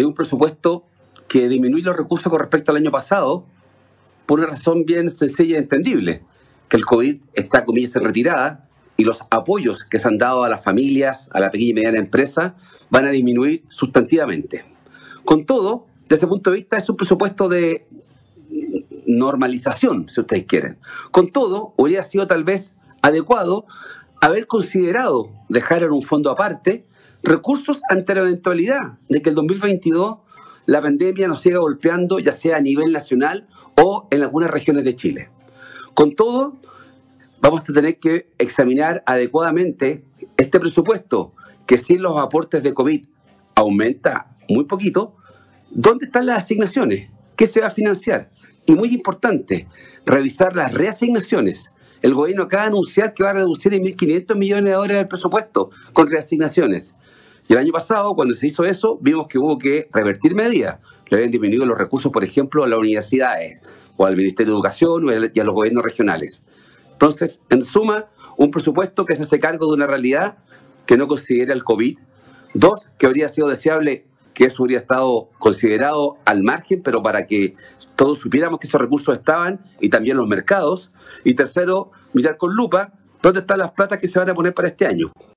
es un presupuesto que disminuye los recursos con respecto al año pasado por una razón bien sencilla y entendible, que el COVID está, comillas, en retirada y los apoyos que se han dado a las familias, a la pequeña y mediana empresa, van a disminuir sustantivamente. Con todo, desde ese punto de vista, es un presupuesto de normalización, si ustedes quieren. Con todo, hubiera sido tal vez adecuado haber considerado dejar en un fondo aparte recursos ante la eventualidad de que el 2022 la pandemia nos siga golpeando, ya sea a nivel nacional o en algunas regiones de Chile. Con todo, vamos a tener que examinar adecuadamente este presupuesto, que sin los aportes de COVID aumenta muy poquito, ¿dónde están las asignaciones? ¿Qué se va a financiar? Y muy importante, revisar las reasignaciones. El gobierno acaba de anunciar que va a reducir en 1.500 millones de dólares el presupuesto con reasignaciones. Y el año pasado, cuando se hizo eso, vimos que hubo que revertir medidas. Le habían disminuido los recursos, por ejemplo, a las universidades, o al Ministerio de Educación y a los gobiernos regionales. Entonces, en suma, un presupuesto que se hace cargo de una realidad que no considera el COVID. Dos, que habría sido deseable que eso hubiera estado considerado al margen, pero para que todos supiéramos que esos recursos estaban y también los mercados. Y tercero, mirar con lupa dónde están las platas que se van a poner para este año.